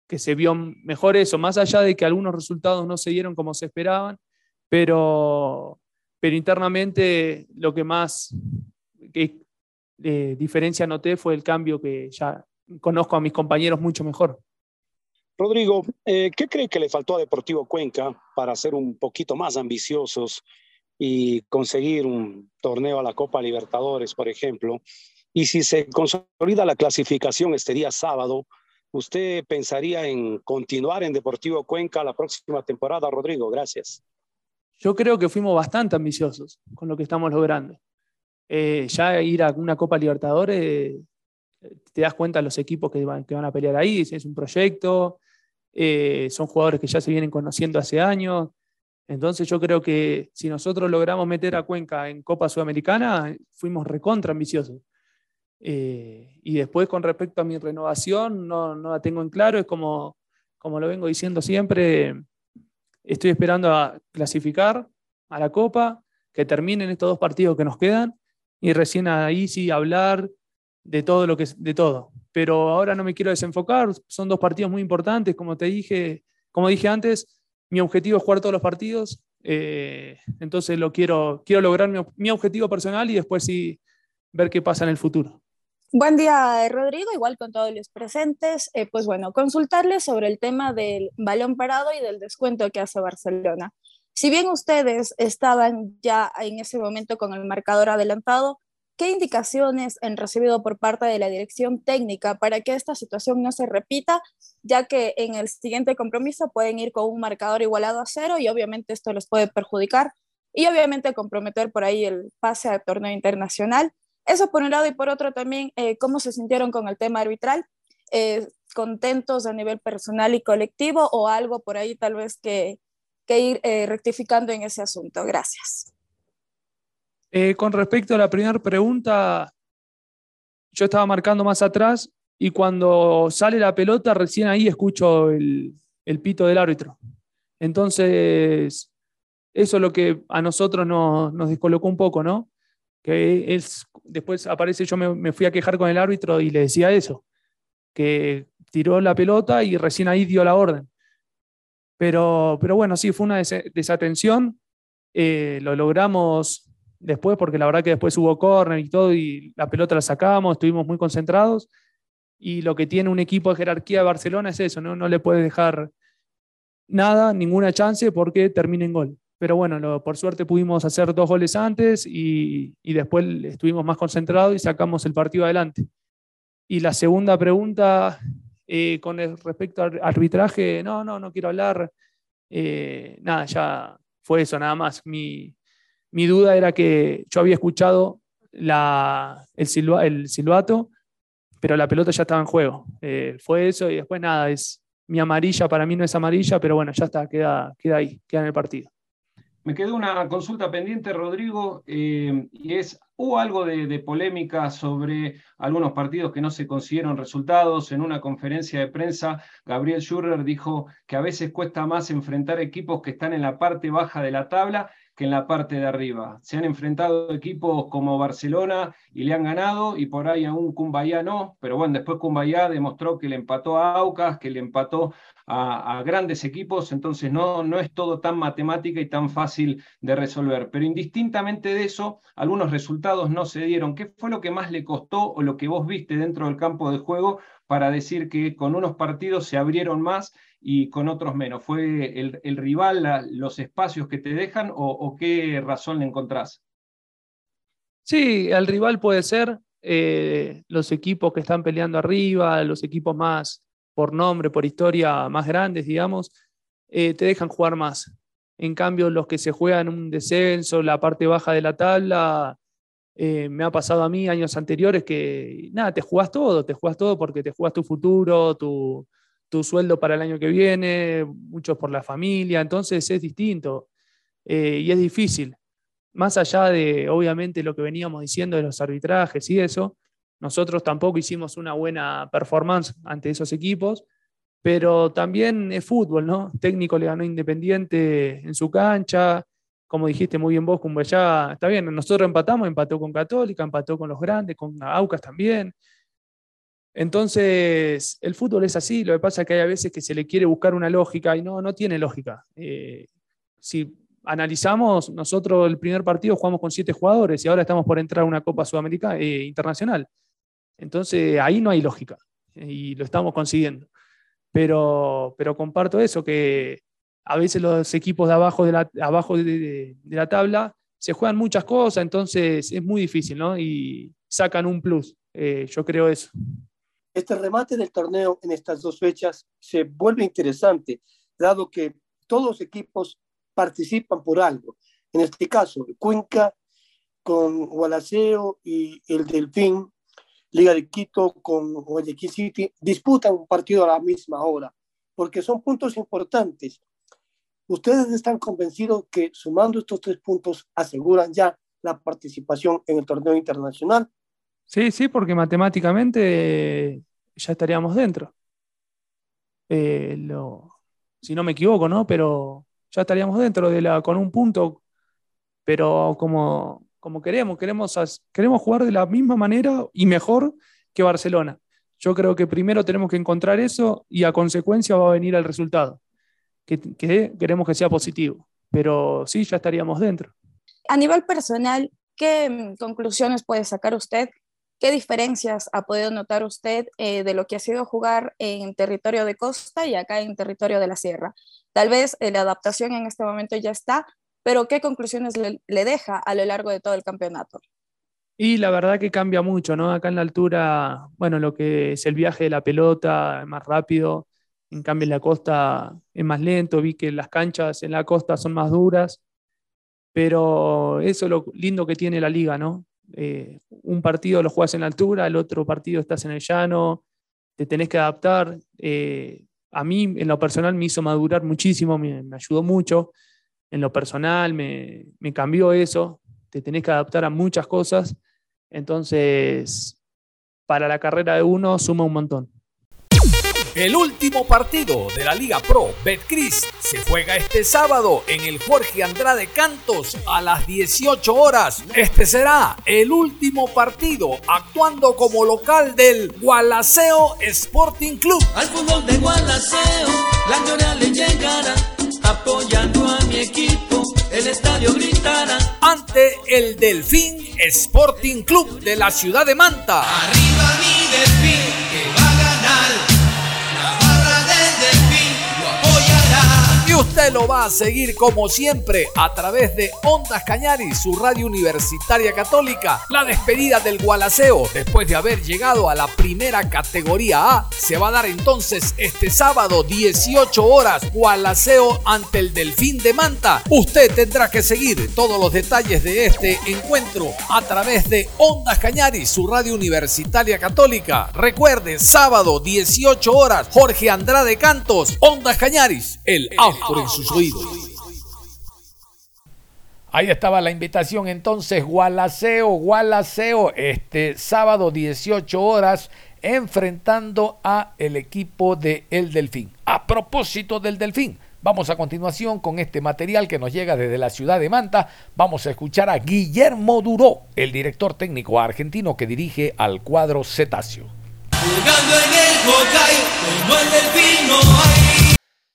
que se vio mejor eso, más allá de que algunos resultados no se dieron como se esperaban, pero, pero internamente lo que más que, eh, diferencia noté fue el cambio que ya conozco a mis compañeros mucho mejor. Rodrigo, eh, ¿qué cree que le faltó a Deportivo Cuenca para ser un poquito más ambiciosos y conseguir un torneo a la Copa Libertadores, por ejemplo? Y si se consolida la clasificación este día sábado, ¿usted pensaría en continuar en Deportivo Cuenca la próxima temporada, Rodrigo? Gracias. Yo creo que fuimos bastante ambiciosos con lo que estamos logrando. Eh, ya ir a una Copa Libertadores, te das cuenta de los equipos que van, que van a pelear ahí, es un proyecto, eh, son jugadores que ya se vienen conociendo hace años. Entonces yo creo que si nosotros logramos meter a Cuenca en Copa Sudamericana, fuimos recontra ambiciosos. Eh, y después con respecto a mi renovación, no, no, la tengo en claro, es como, como lo vengo diciendo siempre, estoy esperando a clasificar a la Copa, que terminen estos dos partidos que nos quedan y recién ahí sí hablar de todo lo que de todo. Pero ahora no me quiero desenfocar, son dos partidos muy importantes, como te dije, como dije antes, mi objetivo es jugar todos los partidos, eh, entonces lo quiero, quiero lograr mi, objetivo personal y después sí ver qué pasa en el futuro. Buen día, Rodrigo, igual con todos los presentes. Eh, pues bueno, consultarles sobre el tema del balón parado y del descuento que hace Barcelona. Si bien ustedes estaban ya en ese momento con el marcador adelantado, ¿qué indicaciones han recibido por parte de la dirección técnica para que esta situación no se repita, ya que en el siguiente compromiso pueden ir con un marcador igualado a cero y obviamente esto los puede perjudicar y obviamente comprometer por ahí el pase al torneo internacional? Eso por un lado y por otro también, eh, ¿cómo se sintieron con el tema arbitral? Eh, ¿Contentos a nivel personal y colectivo o algo por ahí tal vez que que ir eh, rectificando en ese asunto. Gracias. Eh, con respecto a la primera pregunta, yo estaba marcando más atrás y cuando sale la pelota, recién ahí escucho el, pito del árbitro. Entonces, eso es lo que a nosotros nos, nos descolocó un poco, ¿no? Que es, después aparece, yo me, me, fui a quejar con el árbitro y le decía eso, que tiró la pelota y recién ahí dio la orden. Pero, pero bueno, sí, fue una desatención. Eh, lo logramos después, porque la verdad que después hubo córner y todo, y la pelota la sacamos, estuvimos muy concentrados. Y lo que tiene un equipo de jerarquía de Barcelona es eso, no, no le puedes dejar nada, ninguna chance, porque termina en gol. Pero bueno, por suerte pudimos hacer dos goles antes y, y después estuvimos más concentrados y sacamos el partido adelante. Y la segunda pregunta, eh, con respecto al arbitraje, no, no, no quiero hablar. Eh, nada, ya fue eso, nada más. Mi, duda era que yo había escuchado el, el silbato, pero la pelota ya estaba en juego. Eh, fue eso y después nada, es mi amarilla, para mí no es amarilla, pero bueno, ya está, queda, ahí, queda en el partido. Me quedó una consulta pendiente, Rodrigo, eh, y es, hubo algo de, polémica sobre algunos partidos que no se consiguieron resultados. En una conferencia de prensa, Gabriel Schurrer dijo que a veces cuesta más enfrentar equipos que están en la parte baja de la tabla que en la parte de arriba. Se han enfrentado equipos como Barcelona y le han ganado, y por ahí aún Cumbayá no, pero bueno, después Cumbayá demostró que le empató a Aucas, que le empató a, grandes equipos, entonces no, no es todo tan matemática y tan fácil de resolver. Pero indistintamente de eso, algunos resultados no se dieron. ¿Qué fue lo que más le costó o lo que vos viste dentro del campo de juego para decir que con unos partidos se abrieron más y con otros menos? ¿Fue el, rival, los espacios que te dejan o, qué razón le encontrás? Sí, el rival puede ser eh, los equipos que están peleando arriba, los equipos más por nombre, por historia, más grandes, digamos, eh, te dejan jugar más. En cambio, los que se juegan un descenso, la parte baja de la tabla, eh, me ha pasado a mí años anteriores que, nada, te jugás todo, te jugás todo porque te jugás tu futuro, tu, tu sueldo para el año que viene, muchos por la familia, entonces es distinto eh, y es difícil. Más allá de, obviamente, lo que veníamos diciendo de los arbitrajes y eso, nosotros tampoco hicimos una buena performance ante esos equipos, pero también es fútbol, ¿no? Técnico le ganó Independiente en su cancha, como dijiste muy bien vos, ya está bien, nosotros empatamos, empató con Católica, empató con los grandes, con Aucas también. Entonces, el fútbol es así, lo que pasa es que hay veces que se le quiere buscar una lógica y no, no tiene lógica. Eh, si analizamos, nosotros el primer partido jugamos con siete jugadores y ahora estamos por entrar a una Copa Sudamericana eh, internacional. Entonces, ahí no hay lógica y lo estamos consiguiendo. Pero, pero comparto eso, que a veces los equipos de abajo de la, abajo de, la tabla se juegan muchas cosas, entonces es muy difícil, ¿no? Y sacan un plus. Eh, yo creo eso. Este remate del torneo en estas dos fechas se vuelve interesante, dado que todos los equipos participan por algo. En este caso, Cuenca con Gualaceo y el Delfín, Liga de Quito con Guayaquil City, disputan un partido a la misma hora, porque son puntos importantes. ¿Ustedes están convencidos que sumando estos tres puntos aseguran ya la participación en el torneo internacional? Sí, sí, porque matemáticamente ya estaríamos dentro. Eh, si no me equivoco, ¿no? Pero ya estaríamos dentro de la, con un punto, pero como, como queremos, queremos, queremos jugar de la misma manera y mejor que Barcelona. Yo creo que primero tenemos que encontrar eso y a consecuencia va a venir el resultado, que queremos que sea positivo, pero sí, ya estaríamos dentro. A nivel personal, ¿qué mm, conclusiones puede sacar usted ¿Qué diferencias ha podido notar usted eh, de lo que ha sido jugar en territorio de costa y acá en territorio de la sierra? Tal vez eh, la adaptación en este momento ya está, pero ¿qué conclusiones le, deja a lo largo de todo el campeonato? Y la verdad que cambia mucho, ¿no? Acá en la altura, bueno, lo que es el viaje de la pelota es más rápido, en cambio en la costa es más lento, vi que las canchas en la costa son más duras, pero eso es lo lindo que tiene la liga, ¿no? Eh, un partido lo juegas en la altura, el otro partido estás en el llano, te tenés que adaptar. Eh, a mí, en lo personal, me hizo madurar muchísimo, me, ayudó mucho. En lo personal, me, me, cambió eso. Te tenés que adaptar a muchas cosas. Entonces, para la carrera de uno, suma un montón. El último partido de la Liga Pro Betcris se juega este sábado en el Jorge Andrade Cantos a las 18 horas. Este será el último partido actuando como local del Gualaceo Sporting Club. Al fútbol de Gualaceo, la gloria le llegará, apoyando a mi equipo, el estadio gritará. Ante el Delfín Sporting Club de la ciudad de Manta. Arriba mi Delfín, que usted lo va a seguir como siempre a través de Ondas Cañaris, su radio universitaria católica. La despedida del Gualaceo, después de haber llegado a la primera categoría A, se va a dar entonces este sábado 18 horas Gualaceo ante el Delfín de Manta. Usted tendrá que seguir todos los detalles de este encuentro a través de Ondas Cañaris, su radio universitaria católica. Recuerde, sábado 18 horas, Jorge Andrade Cantos, Ondas Cañaris, el auto en sus oídos. Ahí estaba la invitación entonces, Gualaceo, Gualaceo, este sábado 18 horas, enfrentando a el equipo de El Delfín. A propósito del Delfín, vamos a continuación con este material que nos llega desde la ciudad de Manta. Vamos a escuchar a Guillermo Duró, el director técnico argentino que dirige al cuadro cetáceo.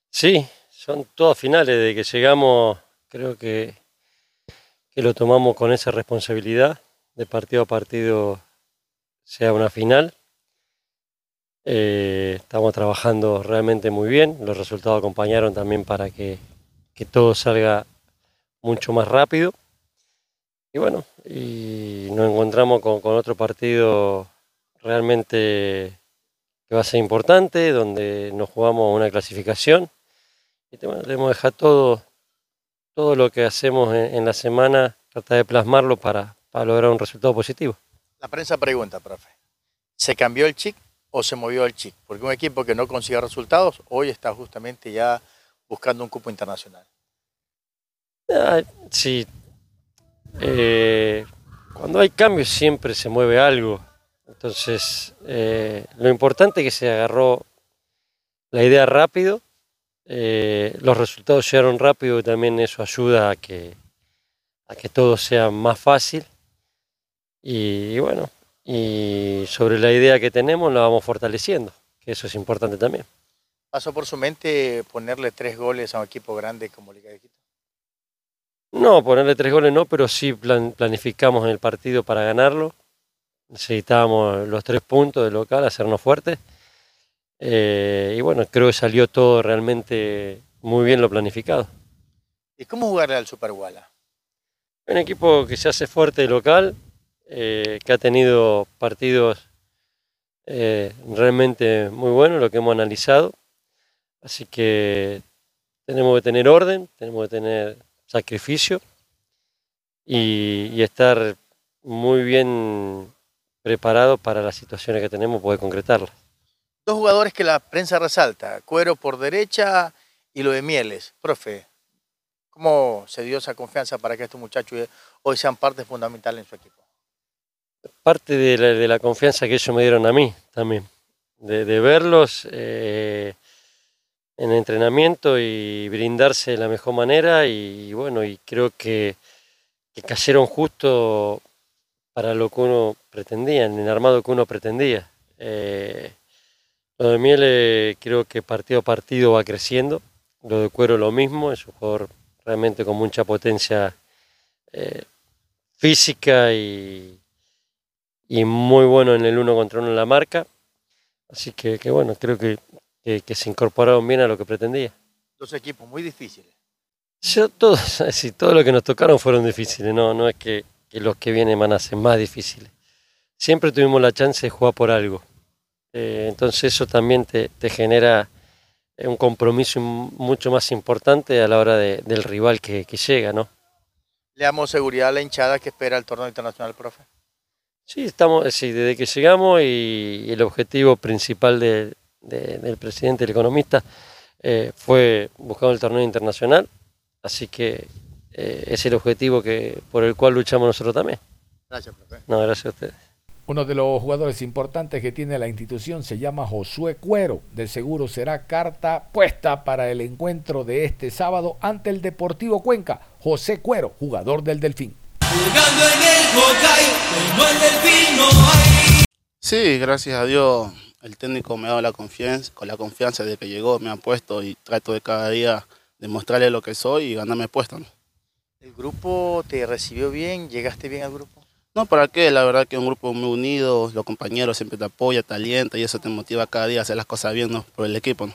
Sí, son todas finales de que llegamos, creo que, que lo tomamos con esa responsabilidad de partido a partido sea una final. Eh, estamos trabajando realmente muy bien, los resultados acompañaron también para que, todo salga mucho más rápido. Y bueno, y nos encontramos con, con otro partido realmente que va a ser importante, donde nos jugamos una clasificación y bueno, debemos dejar todo todo lo que hacemos en, en la semana, tratar de plasmarlo para, para lograr un resultado positivo. La prensa pregunta, profe, ¿se cambió el chip o se movió el chip? Porque un equipo que no consigue resultados hoy está justamente ya buscando un cupo internacional. Ah, sí, eh, cuando hay cambios siempre se mueve algo. Entonces, eh, lo importante es que se agarró la idea rápido, eh, los resultados llegaron rápido y también eso ayuda a que, a que todo sea más fácil. Y, y bueno, y sobre la idea que tenemos la vamos fortaleciendo, que eso es importante también. ¿Pasó por su mente ponerle tres goles a un equipo grande como Liga de Quito? No, ponerle tres goles no, pero sí plan- planificamos en el partido para ganarlo. Necesitábamos los tres puntos de local, hacernos fuertes. Eh, y bueno, creo que salió todo realmente muy bien lo planificado. ¿Y cómo jugarle al Super Guala? Un equipo que se hace fuerte local, eh, que ha tenido partidos eh, realmente muy buenos, lo que hemos analizado. Así que tenemos que tener orden, tenemos que tener sacrificio y, y estar muy bien preparados para las situaciones que tenemos, poder concretarlas. Dos jugadores que la prensa resalta, Cuero por derecha y lo de Mieles. Profe, ¿cómo se dio esa confianza para que estos muchachos hoy sean parte fundamental en su equipo? parte de la, confianza que ellos me dieron a mí también, de, verlos eh, en entrenamiento y brindarse de la mejor manera y, bueno, y creo que, que cayeron justo para lo que uno pretendía, en el armado que uno pretendía. Eh, lo de Miele eh, creo que partido a partido va creciendo, lo de Cuero lo mismo, es un jugador realmente con mucha potencia eh, física y, y muy bueno en el uno contra uno en la marca. Así que, que bueno, creo que, que, que se incorporaron bien a lo que pretendía. Dos equipos muy difíciles. Yo, todos, sí, todo lo que nos tocaron fueron difíciles, no, no es que, que los que vienen van a ser más difíciles. Siempre tuvimos la chance de jugar por algo. Eh, entonces eso también te, te genera eh, un compromiso mucho más importante a la hora de, del rival que, que llega, ¿no? ¿Le damos seguridad a la hinchada que espera el torneo internacional, profe? Sí, estamos, sí, desde que llegamos y, y el objetivo principal de, de, del presidente, el economista, eh, fue buscar el torneo internacional. Así que eh, es el objetivo que, por el cual luchamos nosotros también. Gracias, profe. No, gracias a ustedes. Uno de los jugadores importantes que tiene la institución se llama Josué Cuero. De seguro será carta puesta para el encuentro de este sábado ante el Deportivo Cuenca. José Cuero, jugador del Delfín. Jugando en el Hocay, como el delfín no hay. Sí, gracias a Dios el técnico me ha dado la confianza, con la confianza de que llegó, me ha puesto y trato de cada día demostrarle lo que soy y ganarme puesto. ¿no? ¿El grupo te recibió bien? ¿Llegaste bien al grupo? No, ¿para qué? La verdad que es un grupo muy unido, los compañeros siempre te apoyan, te alientan y eso te motiva cada día a hacer las cosas bien ¿no? por el equipo. ¿no?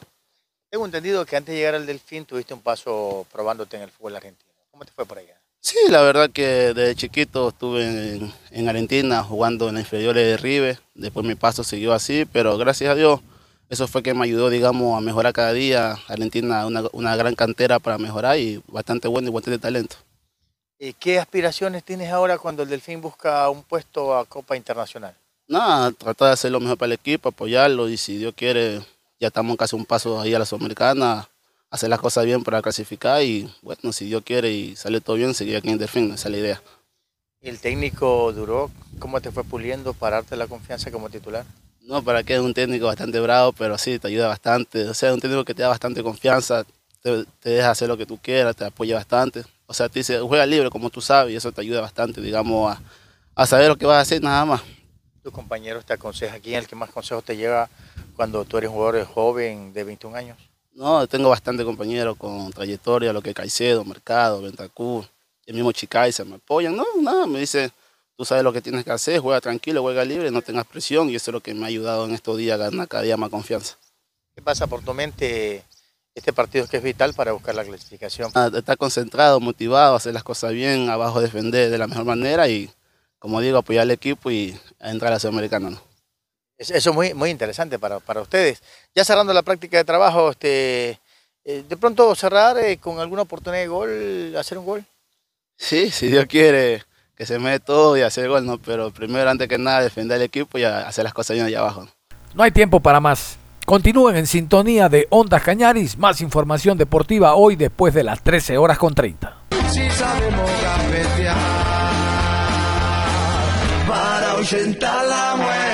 Tengo entendido que antes de llegar al Delfín tuviste un paso probándote en el fútbol argentino. ¿Cómo te fue por allá? Sí, la verdad que desde chiquito estuve en, en Argentina jugando en las inferiores de River, después mi paso siguió así, pero gracias a Dios eso fue que me ayudó, digamos, a mejorar cada día. Argentina una, una gran cantera para mejorar y bastante bueno y bastante talento. ¿Y ¿Qué aspiraciones tienes ahora cuando el Delfín busca un puesto a Copa Internacional? Nada, tratar de hacer lo mejor para el equipo, apoyarlo y si Dios quiere, ya estamos casi un paso ahí a la Sudamericana, hacer las cosas bien para clasificar y bueno, si Dios quiere y sale todo bien, seguir aquí en Delfín, esa es la idea. ¿El técnico duró? ¿Cómo te fue puliendo para darte la confianza como titular? No, para que es un técnico bastante bravo, pero sí, te ayuda bastante. O sea, es un técnico que te da bastante confianza, te, te deja hacer lo que tú quieras, te apoya bastante. O sea, te dice, juega libre como tú sabes y eso te ayuda bastante, digamos, a, a saber lo que vas a hacer nada más. ¿Tus compañeros te aconsejan? ¿Quién es el que más consejos te lleva cuando tú eres un jugador joven de 21 años? No, tengo bastante compañeros con trayectoria, lo que es Caicedo, Mercado, Ventacú, el mismo Chicaiza, me apoyan. No, nada, me dice, tú sabes lo que tienes que hacer, juega tranquilo, juega libre, no tengas presión y eso es lo que me ha ayudado en estos días a ganar cada día más confianza. ¿Qué pasa por tu mente este partido que es vital para buscar la clasificación? Ah, Estar concentrado, motivado, hacer las cosas bien, abajo defender de la mejor manera y, como digo, apoyar al equipo y entrar a la Sudamericana. ¿no? Eso es muy, muy interesante para, para ustedes. Ya cerrando la práctica de trabajo, este, eh, de pronto cerrar eh, con alguna oportunidad de gol, hacer un gol. Sí, si Dios quiere que se mete todo y hacer gol, ¿no? Pero primero, antes que nada, defender el equipo y hacer las cosas bien allá abajo. No hay tiempo para más. Continúen en sintonía de Ondas Cañaris, más información deportiva hoy después de las 13 horas con 30. Si sabemos para la muerte.